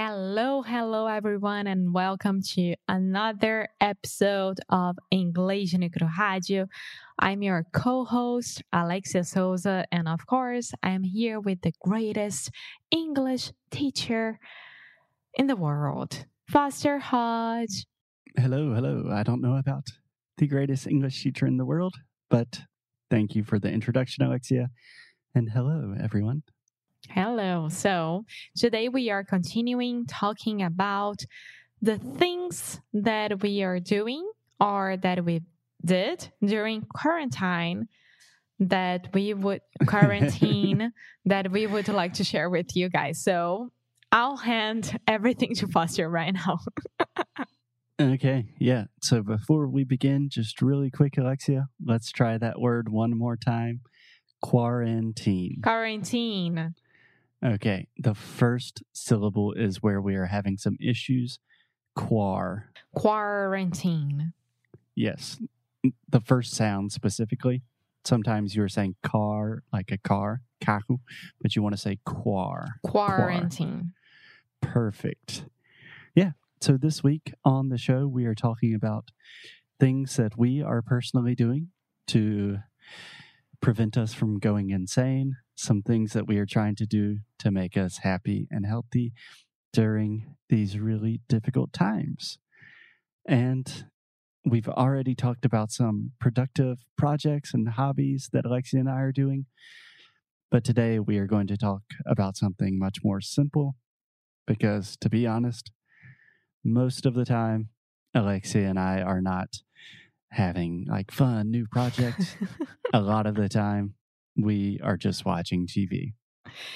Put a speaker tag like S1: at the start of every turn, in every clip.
S1: Hello, hello everyone, and welcome to another episode of Inglês no Rádio. I'm your co-host Alexia Souza, and of course, I'm here with the greatest English teacher in the world, Foster Hodge.
S2: Hello, hello. I don't know about the greatest English teacher in the world, but thank you for the introduction, Alexia. And hello, everyone.
S1: Hello. So today we are continuing talking about the things that we are doing or that we did during quarantine that we would quarantine that we would like to share with you guys. So I'll hand everything to Foster right now.
S2: okay, yeah. So before we begin, just really quick, Alexia, let's try that word one more time. Quarantine.
S1: Quarantine.
S2: Okay, the first syllable is where we are having some issues. Quar.
S1: Quarantine.
S2: Yes, the first sound specifically. Sometimes you're saying car, like a car, kaku, but you want to say quar.
S1: Quarantine.
S2: Quar. Perfect. Yeah. So this week on the show, we are talking about things that we are personally doing to prevent us from going insane, some things that we are trying to do to make us happy and healthy during these really difficult times. And we've already talked about some productive projects and hobbies that Alexia and I are doing. But today we are going to talk about something much more simple because, to be honest, most of the time, Alexia and I are not having like fun new projects. a lot of the time, we are just watching TV,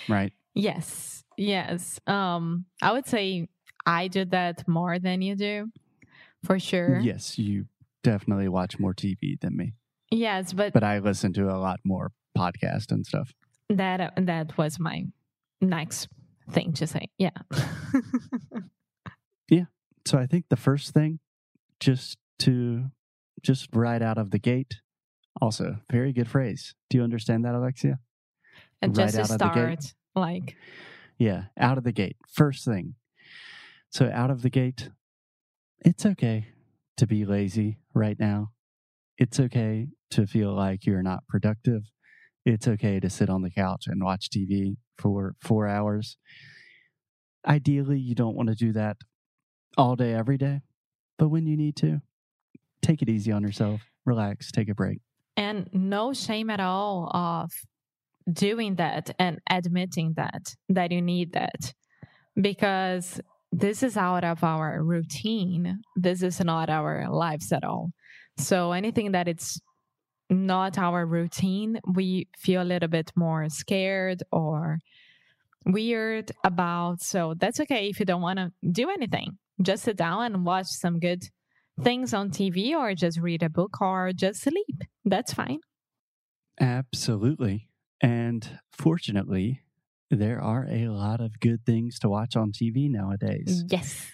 S2: right?
S1: Yes. Yes. Um, I would say I do that more than you do, for sure.
S2: Yes, you definitely watch more TV than me.
S1: Yes, but
S2: but I listen to a lot more podcast and stuff.
S1: That uh, that was my next thing to say. Yeah.
S2: yeah. So I think the first thing, just to just right out of the gate, also, very good phrase. Do you understand that, Alexia?
S1: And just right to start, like.
S2: Yeah, out of the gate. First thing. So, out of the gate, it's okay to be lazy right now. It's okay to feel like you're not productive. It's okay to sit on the couch and watch TV for four hours. Ideally, you don't want to do that all day, every day. But when you need to, take it easy on yourself, relax, take a break.
S1: And no shame at all of doing that and admitting that, that you need that. Because this is out of our routine. This is not our lives at all. So anything that it's not our routine, we feel a little bit more scared or weird about. So that's okay if you don't want to do anything. Just sit down and watch some good Oh. things on TV or just read a book or just sleep. That's fine.
S2: Absolutely. And fortunately, there are a lot of good things to watch on TV nowadays.
S1: Yes.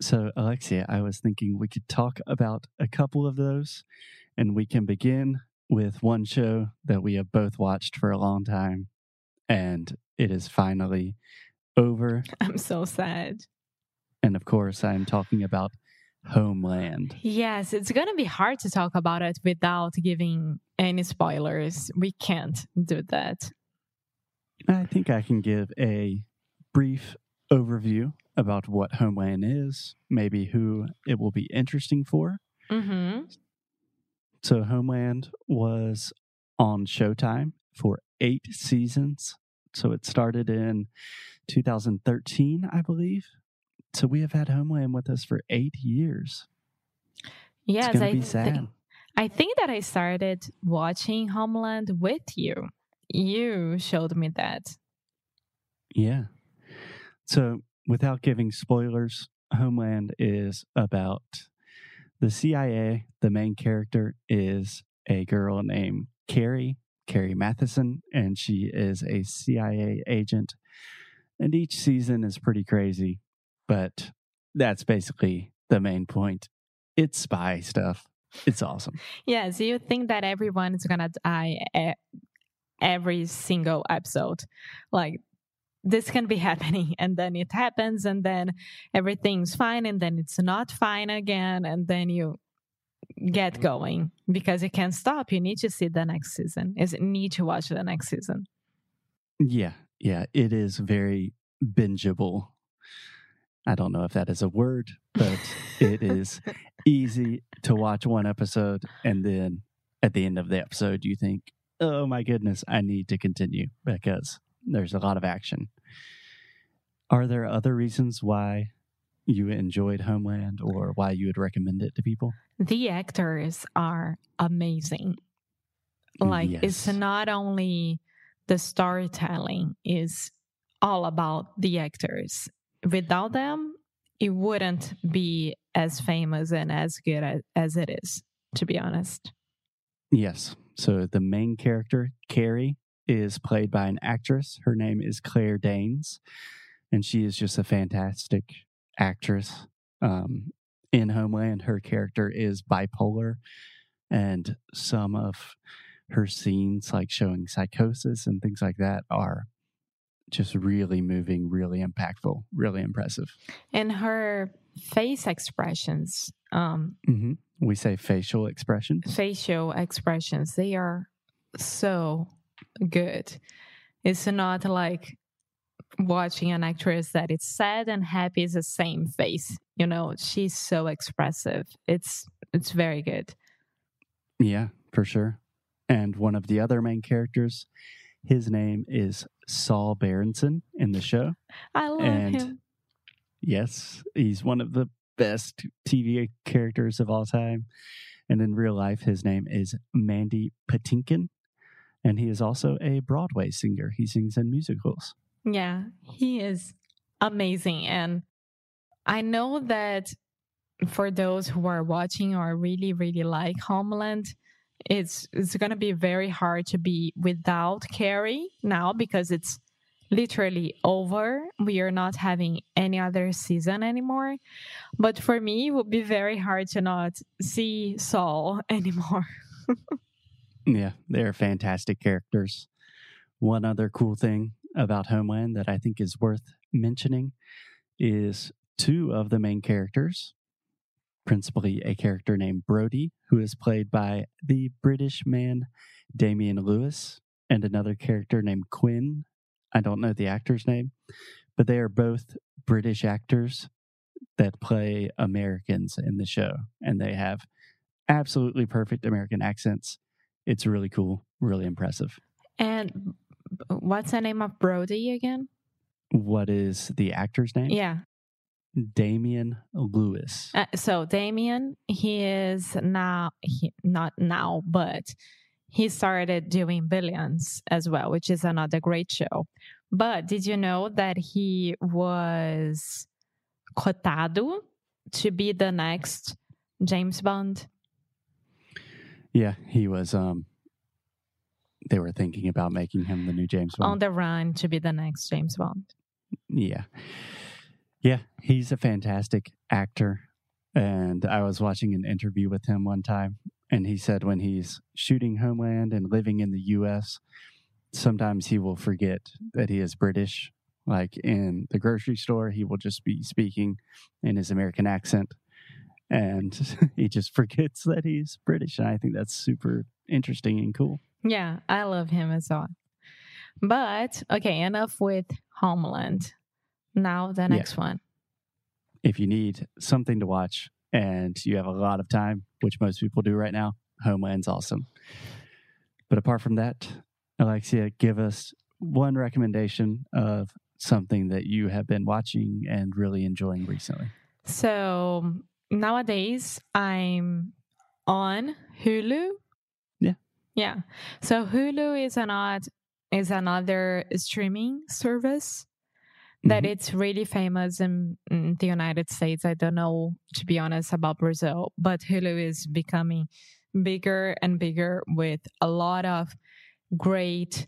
S2: So, Alexia, I was thinking we could talk about a couple of those, and we can begin with one show that we have both watched for a long time, and it is finally over.
S1: I'm so sad.
S2: And of course, I'm talking about Homeland.
S1: Yes, it's going to be hard to talk about it without giving any spoilers. We can't do that.
S2: I think I can give a brief overview about what Homeland is, maybe who it will be interesting for.
S1: Mm-hmm.
S2: So, Homeland was on Showtime for eight seasons. So, it started in 2013, I believe. So we have had Homeland with us for eight years.
S1: Yes,
S2: I
S1: think I think that I started watching Homeland with you. You showed me that.
S2: Yeah. So without giving spoilers, Homeland is about the CIA. The main character is a girl named Carrie, Carrie Mathison, and she is a CIA agent. And each season is pretty crazy. But that's basically the main point. It's spy stuff. It's awesome.
S1: Yeah. So you think that everyone is going to die every single episode. Like this can be happening and then it happens and then everything's fine and then it's not fine again and then you get going because you can't stop you need to see the next season is need to watch the next season
S2: Yeah, yeah, it is very bingeable. I don't know if that is a word, but it is easy to watch one episode and then at the end of the episode you think, "Oh my goodness, I need to continue because there's a lot of action." Are there other reasons why you enjoyed Homeland or why you would recommend it to people?
S1: the actors are amazing like it's not only the storytelling is all about the actors without them it wouldn't be as famous and as good as, it is to be honest
S2: Yes. So the main character, Carrie, is played by an actress. Her name is Claire Danes, and she is just a fantastic actress. Um, in Homeland, her character is bipolar, and some of her scenes, like showing psychosis and things like that, are just really moving, really impactful, really impressive.
S1: and her face expressions um
S2: hmm We say facial expressions.
S1: facial expressions they are so good it's not like watching an actress that is sad and happy is the same face you know she's so expressive it's it's very good
S2: Yeah, for sure. And one of the other main characters, his name is Saul Berenson in the show.
S1: i love
S2: And-
S1: him
S2: Yes, he's one of the best TV characters of all time. And in real life, his name is Mandy Patinkin. And he is also a Broadway singer. He sings in musicals.
S1: yeah he is amazing and i know that for those who are watching or really really like homeland it's it's going to be very hard to be without carrie now because it's literally over. We are not having any other season anymore. But for me it would be very hard to not see saul anymore.
S2: Yeah, they're fantastic characters. One other cool thing about Homeland that I think is worth mentioning is two of the main characters, principally a character named Brody, who is played by the British man Damian Lewis, and another character named Quinn. I don't know the actor's name, but they are both British actors that play Americans in the show, and they have absolutely perfect American accents. It's really cool, really impressive.
S1: and what's the name of brody again
S2: What is the actor's name?
S1: yeah
S2: Damian Lewis.
S1: Uh, so Damian, he is now he, not now, but he started doing Billions as well, which is another great show. But did you know that he was cotado to be the next James Bond?
S2: Yeah, he was. Um, they were thinking about making him the new James Bond.
S1: On the run to be the next James Bond.
S2: yeah, yeah, he's a fantastic actor. And I was watching an interview with him one time, and he said when he's shooting Homeland and living in the U.S., sometimes he will forget that he is British. Like in the grocery store, he will just be speaking in his American accent, and he just forgets that he's British. And I think that's super interesting and cool.
S1: Yeah, I love him as well. But okay, enough with Homeland. Now the next one.
S2: If you need something to watch and you have a lot of time, which most people do right now, Homeland's awesome. But apart from that, Alexia, give us one recommendation of something that you have been watching and really enjoying recently.
S1: So nowadays I'm on Hulu.
S2: Yeah.
S1: Yeah. So Hulu is another is another streaming service that
S2: Mhm.
S1: it's really famous in, in the United States. I don't know to be honest about Brazil, but Hulu is becoming bigger and bigger with a lot of great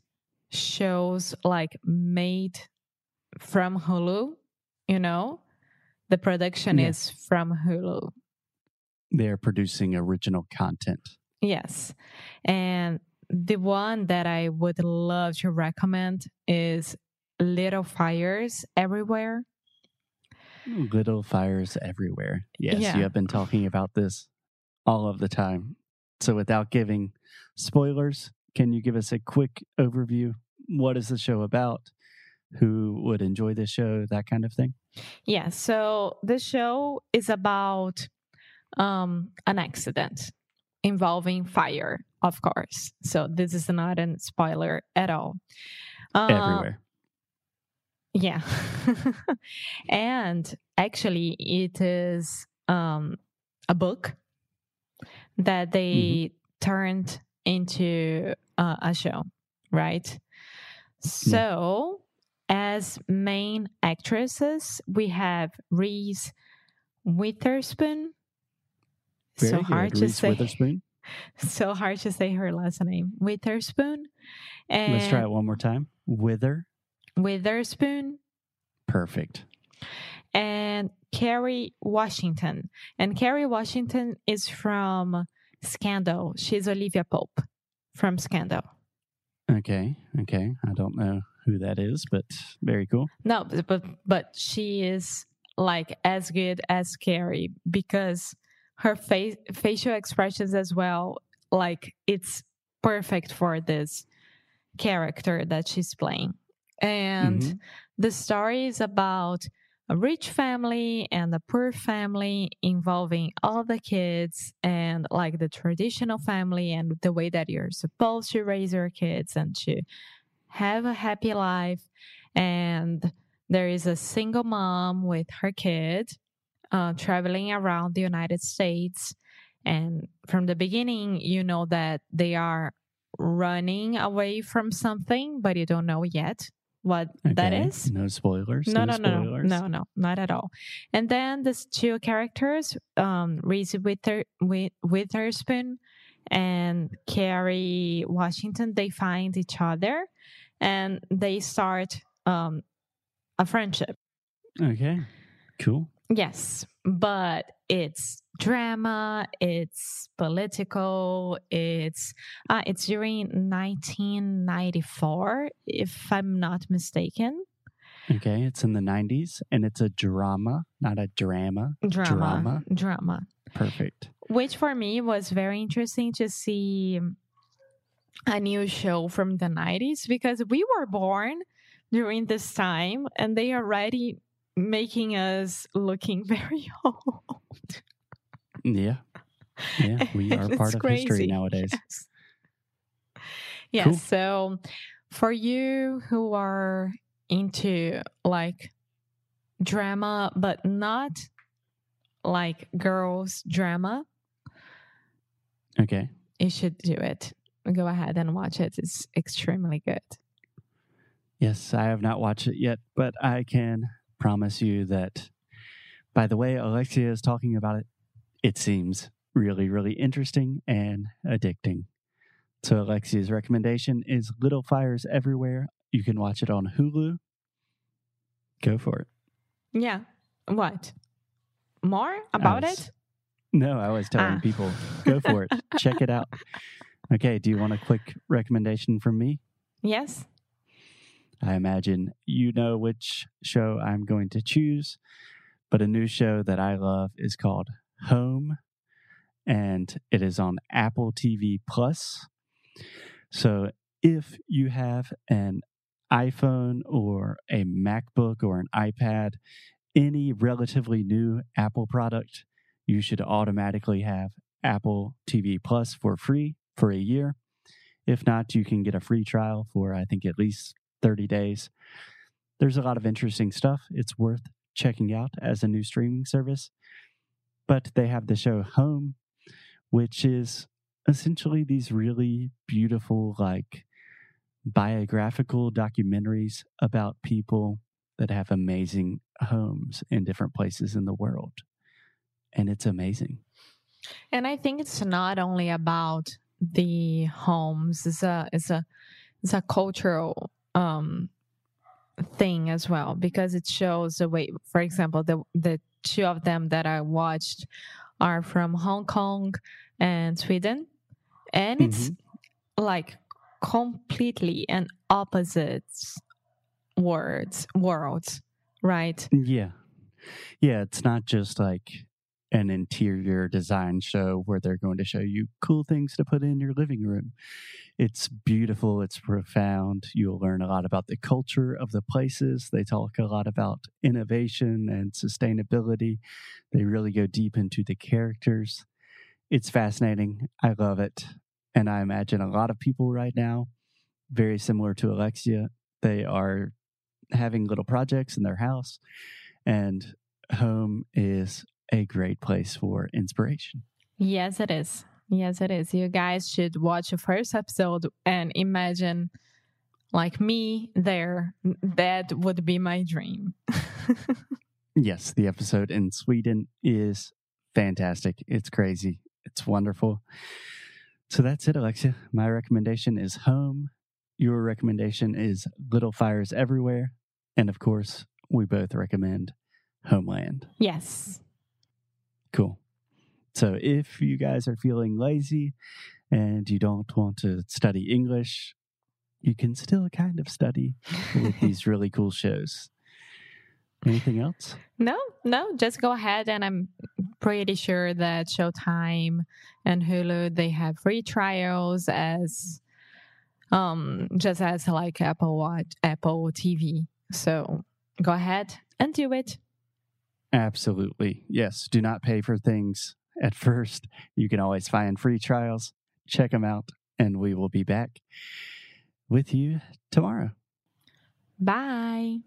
S1: shows like made from Hulu, you know? The production
S2: Yeah.
S1: is from Hulu.
S2: They're producing original content.
S1: Yes. And the one that I would love to recommend is Little Fires Everywhere.
S2: Little fires everywhere. Yes,
S1: Yeah.
S2: you have been talking about this all of the time. So, without giving spoilers, can you give us a quick overview? What is the show about? Who would enjoy this show? That kind of thing.
S1: Yeah, so the show is about um, an accident involving fire, of course. So this is not a spoiler at all. Uh,
S2: everywhere.
S1: Yeah. and actually, it is um, a book that they turned into uh, a show, right? So, as main actresses, we have Reese Witherspoon.
S2: Very
S1: so
S2: good.
S1: hard to
S2: Reese
S1: say.
S2: Witherspoon.
S1: So hard to say her last name. Witherspoon. And
S2: Let's try it one more time. Wither.
S1: Witherspoon.
S2: Perfect.
S1: and Kerry Washington. And Kerry Washington is from Scandal. She's Olivia Pope from Scandal.
S2: Okay. Okay. I don't know who that is, but very cool.
S1: No, but but, but she is like as good as Carrie because her face facial expressions as well like it's perfect for this character that she's playing. And
S2: Mhm.
S1: the story is about a rich family and a poor family involving all the kids and like the traditional family and the way that you're supposed to raise your kids and to have a happy life. And there is a single mom with her kid uh, traveling around the united states. And from the beginning you know that they are running away from something but you don't know yet what that
S2: Okay.
S1: is
S2: No spoilers.
S1: no, no, no, no,
S2: spoilers.
S1: no, no, not at all. And then these two characters, um, Reese Wither, Wi- Witherspoon and Kerry Washington, they find each other and they start um, a friendship.
S2: Okay. Cool.
S1: Yes, but it's drama, it's political, it's uh, it's during 1994, if I'm not mistaken.
S2: Okay. It's in the 90s and it's a drama, not a drama.
S1: Drama,
S2: Drama.
S1: drama.
S2: Perfect.
S1: which for me was very interesting to see a new show from the 90s because we were born during this time and they are already making us looking very old.
S2: Yeah. Yeah. We are part of history nowadays.
S1: Yes. Yes.
S2: Cool.
S1: So for you who are into like drama, but not like girls drama,
S2: Okay.
S1: you should do it. Go ahead and watch it. It's extremely good.
S2: Yes, I have not watched it yet, but I can promise you that by the way Alexia is talking about it, it seems really, really interesting and addicting. So Alexia's recommendation is Little Fires Everywhere. You can watch it on Hulu. Go for it.
S1: Yeah. What? More about
S2: was-
S1: it?
S2: No, I was telling
S1: Ah.
S2: people, go for it. Check it out. Okay, do you want a quick recommendation from me?
S1: Yes.
S2: I imagine you know which show I'm going to choose, but a new show that I love is called Home, and it is on Apple TV Plus. So if you have an iPhone or a MacBook or an iPad, any relatively new Apple product, you should automatically have Apple TV Plus for free for a year. If not, you can get a free trial for, I think, at least 30 days. There's a lot of interesting stuff. It's worth checking out as a new streaming service. But they have the show Home, which is essentially these really beautiful, like biographical documentaries about people that have amazing homes in different places in the world. And it's amazing.
S1: And I think it's not only about the homes. It's a it's a it's a cultural um thing as well because it shows the way for example the the two of them that I watched are from Hong Kong and Sweden and it's mm-hmm. like completely and opposite words worlds, right?
S2: Yeah. Yeah, it's not just like an interior design show where they're going to show you cool things to put in your living room. It's beautiful, it's profound. You'll learn a lot about the culture of the places. They talk a lot about innovation and sustainability. They really go deep into the characters. It's fascinating. I love it. And I imagine a lot of people right now, very similar to Alexia, they are having little projects in their house, and home is a great place for inspiration.
S1: Yes, it is. Yes, it is. You guys should watch the first episode and imagine, like me, there. That would be my dream.
S2: yes, the episode in Sweden is fantastic. It's crazy. It's wonderful. So that's it, Alexia. My recommendation is Home. Your recommendation is Little Fires Everywhere. And of course, we both recommend Homeland.
S1: Yes.
S2: Cool. So if you guys are feeling lazy and you don't want to study English, you can still kind of study with these really cool shows. Anything else?
S1: No, no, just go ahead and I'm pretty sure that Showtime and Hulu they have free trials as um just as like Apple Watch, Apple TV. So go ahead and do it.
S2: Absolutely. Yes. Do not pay for things at first. You can always find free trials. Check them out, and we will be back with you tomorrow.
S1: Bye.